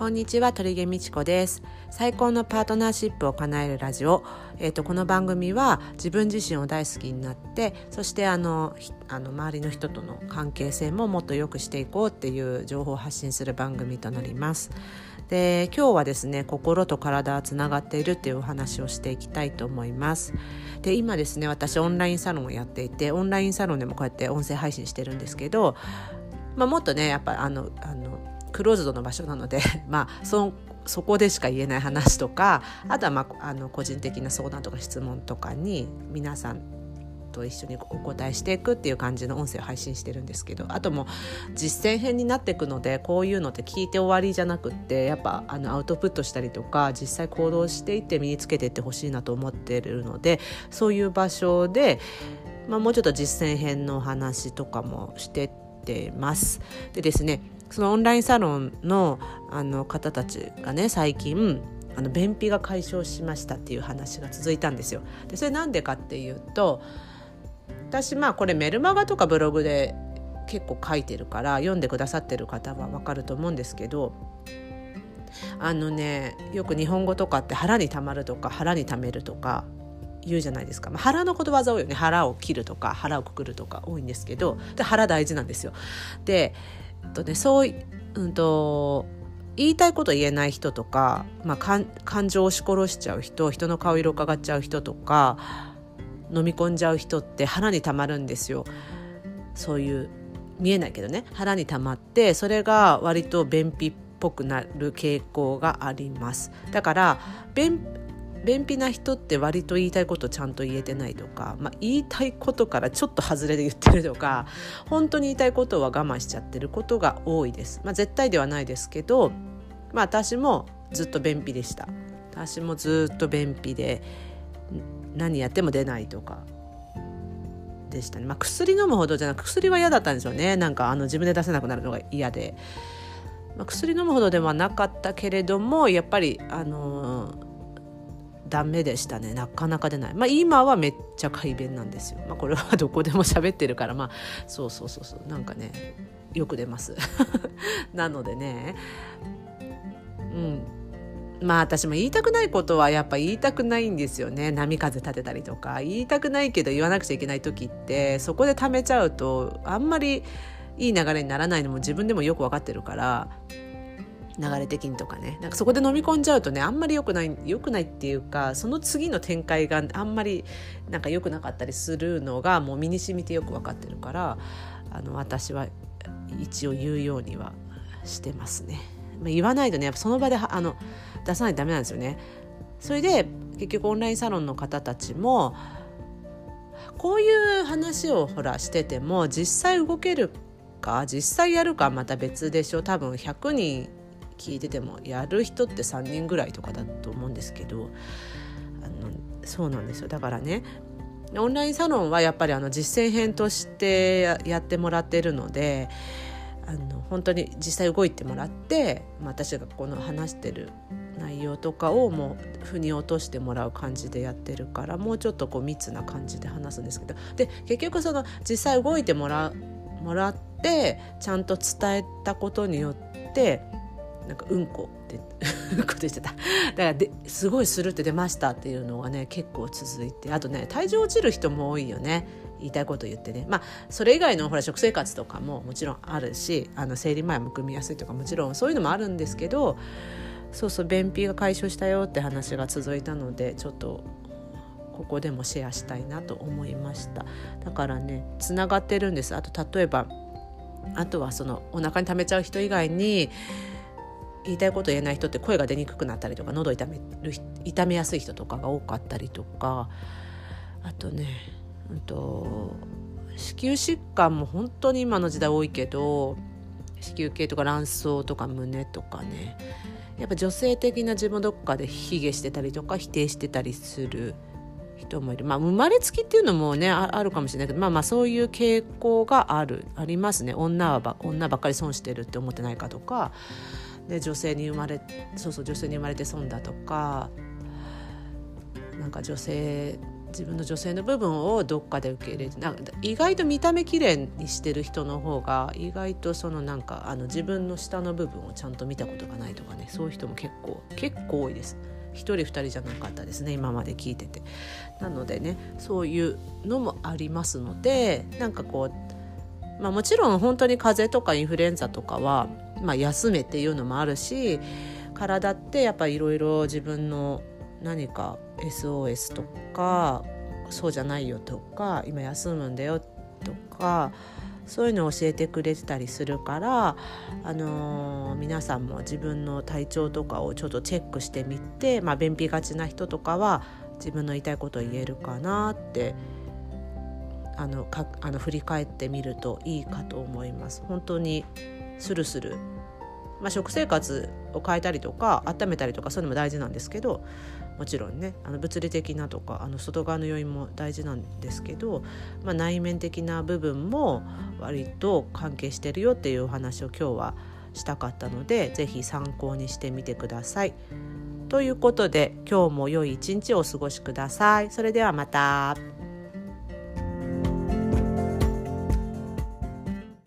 こんにちは鳥毛美智子です。最高のパートナーシップを叶えるラジオ。えっ、ー、とこの番組は自分自身を大好きになってそしてあのあの周りの人との関係性ももっと良くしていこうっていう情報を発信する番組となります。で今日はですね心と体はつながっているっていうお話をしていきたいと思います。で今ですね私オンラインサロンをやっていてオンラインサロンでもこうやって音声配信してるんですけどまあ、もっとねやっぱあのあのクローズドの場所なので まあそそこでしか言えない話とかあとは、まあ、あの個人的な相談とか質問とかに皆さんと一緒にお答えしていくっていう感じの音声を配信してるんですけどあとも実践編になっていくのでこういうのって聞いて終わりじゃなくってやっぱあのアウトプットしたりとか実際行動していって身につけていってほしいなと思ってるのでそういう場所で、まあ、もうちょっと実践編の話とかもしてってます。でですねそのオンラインサロンのあの方たちがね最近あの便秘が解消しましたっていう話が続いたんですよ。でそれなんでかっていうと私まあこれメルマガとかブログで結構書いてるから読んでくださってる方は分かると思うんですけどあのねよく日本語とかって腹にたまるとか腹にためるとか言うじゃないですか、まあ、腹のことわざ多いよね腹を切るとか腹をくくるとか多いんですけどで腹大事なんですよ。でとねそううんと言いたいこと言えない人とか、まあ、感情を押し殺しちゃう人人の顔色を伺っちゃう人とか飲み込んじゃう人って腹にたまるんですよ。そういう見えないけどね腹にたまってそれが割と便秘っぽくなる傾向がありますだから便便秘な人って割と言いたいことちゃんと言えてないとか、まあ、言いたいことからちょっと外れで言ってるとか本当に言いたいことは我慢しちゃってることが多いです。まあ、絶対ではないですけど、まあ、私もずっと便秘でした。私もずっと便秘で何やっても出ないとかでしたね、まあ、薬飲むほどじゃなく薬は嫌だったんですよねなんかあの自分で出せなくなるのが嫌で、まあ、薬飲むほどではなかったけれどもやっぱりあのダメでしたね。なかなか出ない。まあ今はめっちゃ快便なんですよ。まあこれは どこでも喋ってるから。まあそうそうそうそう。なんかねよく出ます。なのでね。うん。まあ私も言いたくないことはやっぱ言いたくないんですよね。波風立てたりとか。言いたくないけど言わなくちゃいけない時ってそこで貯めちゃうとあんまりいい流れにならないのも自分でもよく分かってるから。流れ的にとかねなんかそこで飲み込んじゃうとねあんまり良くない良くないっていうかその次の展開があんまりなんか良くなかったりするのがもう身に染みてよく分かってるからあの私は一応言うようにはしてますね。まあ、言わないとねやっぱその場であの出さないとダメなんですよね。それで結局オンラインサロンの方たちもこういう話をほらしてても実際動けるか実際やるかまた別でしょ多分100人聞いててもやる人って3人ぐらいとかだと思うんですけどあのそうなんですよ。だからねオンラインサロンはやっぱりあの実践編としてやってもらってるのであの本当に実際動いてもらって、まあ、私がこの話してる内容とかをもう腑に落としてもらう感じでやってるからもうちょっとこう密な感じで話すんですけど。で結局その実際動いてもらもらってちゃんと伝えたことによってなんかうんこってうん こでしてた。だからですごいスルって出ましたっていうのがね結構続いてあとね体重落ちる人も多いよね。言いたいこと言ってね。まあそれ以外のほら食生活とかももちろんあるしあの生理前も組みやすいとかもちろんそういうのもあるんですけどそうそう便秘が解消したよって話が続いたのでちょっとここでもシェアしたいなと思いました。だからねつながってるんです。あと例えばあとはそのお腹に溜めちゃう人以外に言いたいこと言えない人って声が出にくくなったりとか喉痛める痛めやすい人とかが多かったりとか。あとね、うんと、子宮疾患も本当に今の時代多いけど子宮系とか卵巣とか胸とかね。やっぱ女性的な自分どっかで卑下してたりとか否定してたりする人もいる。まあ生まれつきっていうのもねあるかもしれないけどまあまあそういう傾向があるありますね。女はば女ばっかり損してるって思ってないかとか。で女性に生まれそうそう女性に生まれて損だとかなんか女性自分の女性の部分をどっかで受け入れてなんか意外と見た目綺麗にしてる人の方が意外とそのなんかあの自分の下の部分をちゃんと見たことがないとかねそういう人も結構結構多いです。1人2人じゃなかったですね今まで聞いてて。なのでねそういうのもありますのでなんかこう、まあ、もちろん本当に風邪とかインフルエンザとかは、まあ、休めっていうのもあるし体ってやっぱいろいろ自分の何か SOS とかそうじゃないよとか今休むんだよとかそういうのを教えてくれてたりするから、あのー、皆さんも自分の体調とかをちょっとチェックしてみて、まあ、便秘がちな人とかは自分の言いたいことを言えるかなってあのかあの振り返ってみるといいかと思います。本当にスルスルまあ、食生活を変えたりとか温めたりとかそういうのも大事なんですけどもちろんねあの物理的なとかあの外側の要因も大事なんですけど、まあ、内面的な部分も割と関係してるよっていうお話を今日はしたかったので是非参考にしてみてください。ということで今日も良い一日をお過ごしください。それではまた。